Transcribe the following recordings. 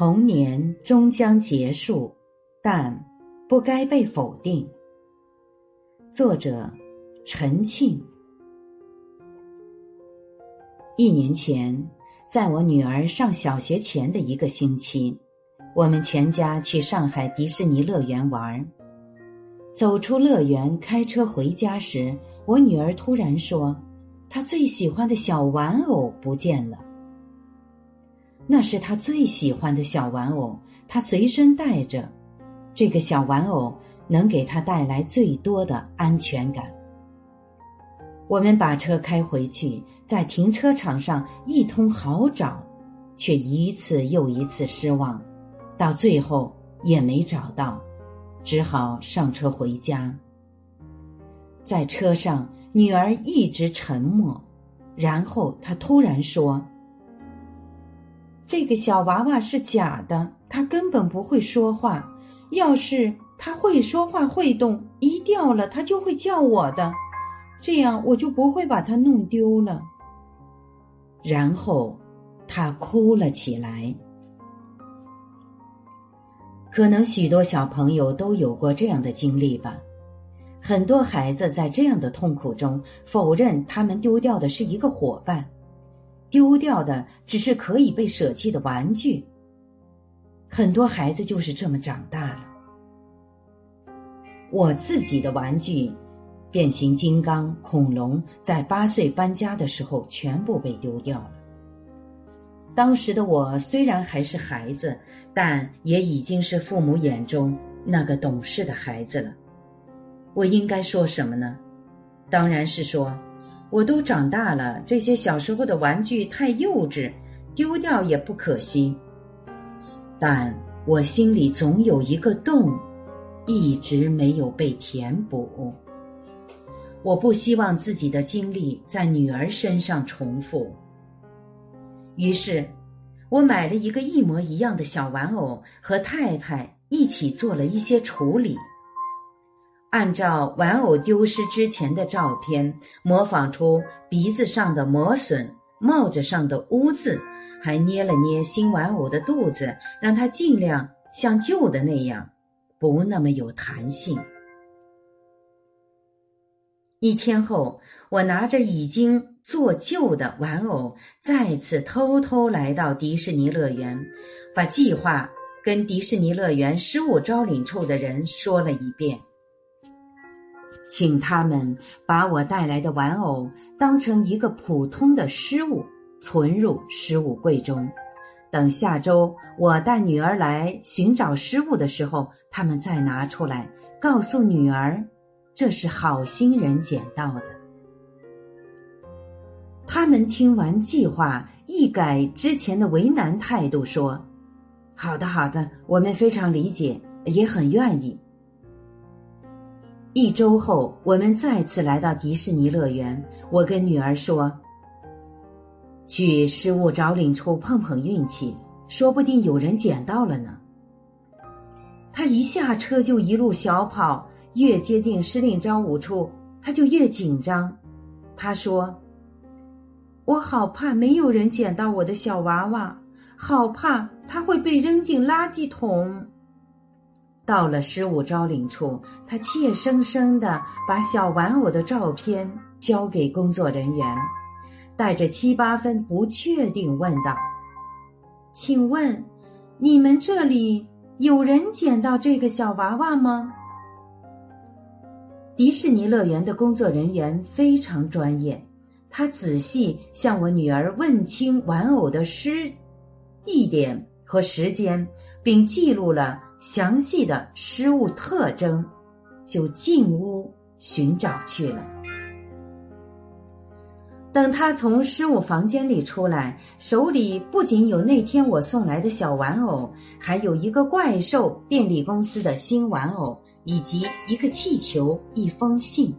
童年终将结束，但不该被否定。作者：陈庆。一年前，在我女儿上小学前的一个星期，我们全家去上海迪士尼乐园玩。走出乐园，开车回家时，我女儿突然说：“她最喜欢的小玩偶不见了。”那是他最喜欢的小玩偶，他随身带着。这个小玩偶能给他带来最多的安全感。我们把车开回去，在停车场上一通好找，却一次又一次失望，到最后也没找到。只好上车回家。在车上，女儿一直沉默，然后她突然说：“这个小娃娃是假的，他根本不会说话。要是他会说话会动，一掉了他就会叫我的，这样我就不会把它弄丢了。”然后，他哭了起来。可能许多小朋友都有过这样的经历吧。很多孩子在这样的痛苦中否认他们丢掉的是一个伙伴，丢掉的只是可以被舍弃的玩具。很多孩子就是这么长大了。我自己的玩具，变形金刚、恐龙，在八岁搬家的时候全部被丢掉了。当时的我虽然还是孩子，但也已经是父母眼中那个懂事的孩子了。我应该说什么呢？当然是说，我都长大了，这些小时候的玩具太幼稚，丢掉也不可惜。但我心里总有一个洞，一直没有被填补。我不希望自己的经历在女儿身上重复。于是，我买了一个一模一样的小玩偶，和太太一起做了一些处理。按照玩偶丢失之前的照片，模仿出鼻子上的磨损、帽子上的污渍，还捏了捏新玩偶的肚子，让它尽量像旧的那样，不那么有弹性。一天后，我拿着已经做旧的玩偶，再次偷偷来到迪士尼乐园，把计划跟迪士尼乐园失物招领处的人说了一遍，请他们把我带来的玩偶当成一个普通的失物，存入失物柜中，等下周我带女儿来寻找失物的时候，他们再拿出来，告诉女儿。这是好心人捡到的。他们听完计划，一改之前的为难态度，说：“好的，好的，我们非常理解，也很愿意。”一周后，我们再次来到迪士尼乐园。我跟女儿说：“去失物找领处碰碰运气，说不定有人捡到了呢。”她一下车就一路小跑。越接近司令招舞处，他就越紧张。他说：“我好怕没有人捡到我的小娃娃，好怕他会被扔进垃圾桶。”到了失物招领处，他怯生生的把小玩偶的照片交给工作人员，带着七八分不确定问道：“请问，你们这里有人捡到这个小娃娃吗？”迪士尼乐园的工作人员非常专业，他仔细向我女儿问清玩偶的失地点和时间，并记录了详细的失物特征，就进屋寻找去了。等他从失物房间里出来，手里不仅有那天我送来的小玩偶，还有一个怪兽电力公司的新玩偶。以及一个气球，一封信。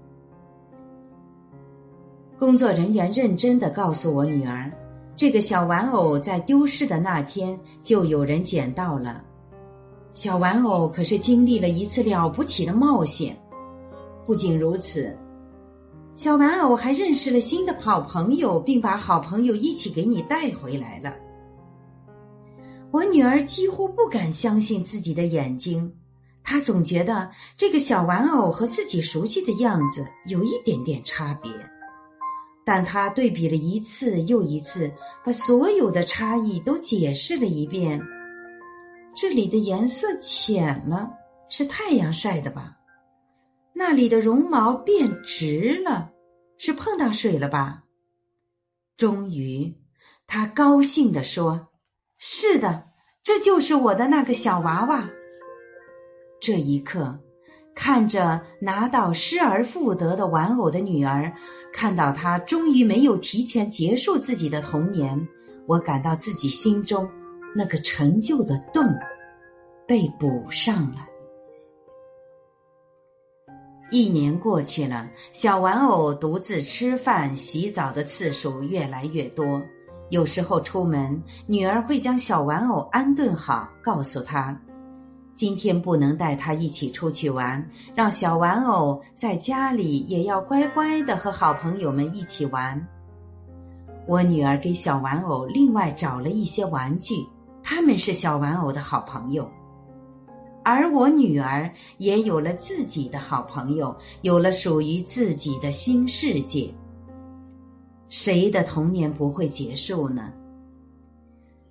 工作人员认真的告诉我女儿，这个小玩偶在丢失的那天就有人捡到了。小玩偶可是经历了一次了不起的冒险。不仅如此，小玩偶还认识了新的好朋友，并把好朋友一起给你带回来了。我女儿几乎不敢相信自己的眼睛，她总觉得这个小玩偶和自己熟悉的样子有一点点差别。但她对比了一次又一次，把所有的差异都解释了一遍。这里的颜色浅了，是太阳晒的吧？那里的绒毛变直了，是碰到水了吧？终于，他高兴地说：“是的，这就是我的那个小娃娃。”这一刻，看着拿到失而复得的玩偶的女儿，看到她终于没有提前结束自己的童年，我感到自己心中那个陈旧的洞被补上了。一年过去了，小玩偶独自吃饭、洗澡的次数越来越多。有时候出门，女儿会将小玩偶安顿好，告诉他：“今天不能带他一起出去玩，让小玩偶在家里也要乖乖的和好朋友们一起玩。”我女儿给小玩偶另外找了一些玩具，他们是小玩偶的好朋友。而我女儿也有了自己的好朋友，有了属于自己的新世界。谁的童年不会结束呢？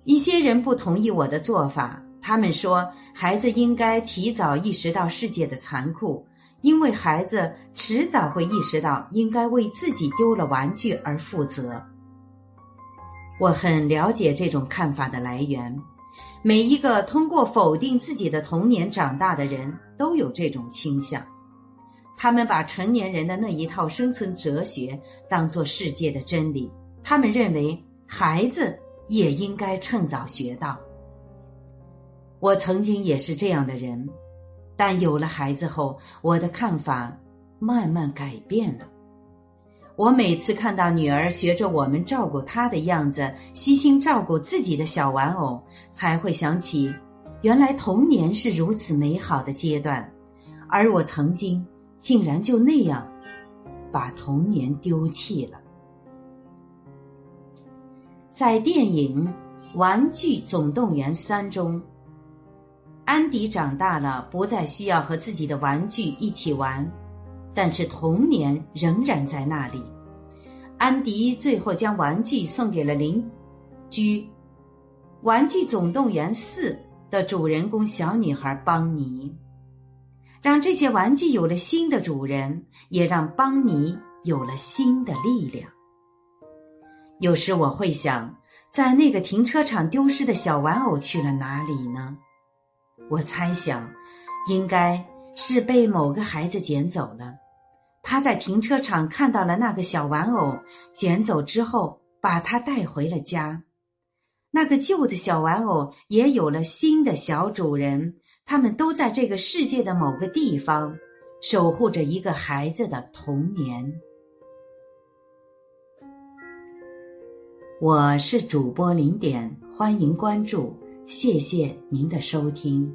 一些人不同意我的做法，他们说孩子应该提早意识到世界的残酷，因为孩子迟早会意识到应该为自己丢了玩具而负责。我很了解这种看法的来源。每一个通过否定自己的童年长大的人都有这种倾向，他们把成年人的那一套生存哲学当作世界的真理，他们认为孩子也应该趁早学到。我曾经也是这样的人，但有了孩子后，我的看法慢慢改变了。我每次看到女儿学着我们照顾她的样子，悉心照顾自己的小玩偶，才会想起，原来童年是如此美好的阶段，而我曾经竟然就那样把童年丢弃了。在电影《玩具总动员三》中，安迪长大了，不再需要和自己的玩具一起玩。但是童年仍然在那里。安迪最后将玩具送给了邻居《玩具总动员四》的主人公小女孩邦尼，让这些玩具有了新的主人，也让邦尼有了新的力量。有时我会想，在那个停车场丢失的小玩偶去了哪里呢？我猜想，应该是被某个孩子捡走了。他在停车场看到了那个小玩偶，捡走之后把它带回了家。那个旧的小玩偶也有了新的小主人，他们都在这个世界的某个地方，守护着一个孩子的童年。我是主播零点，欢迎关注，谢谢您的收听。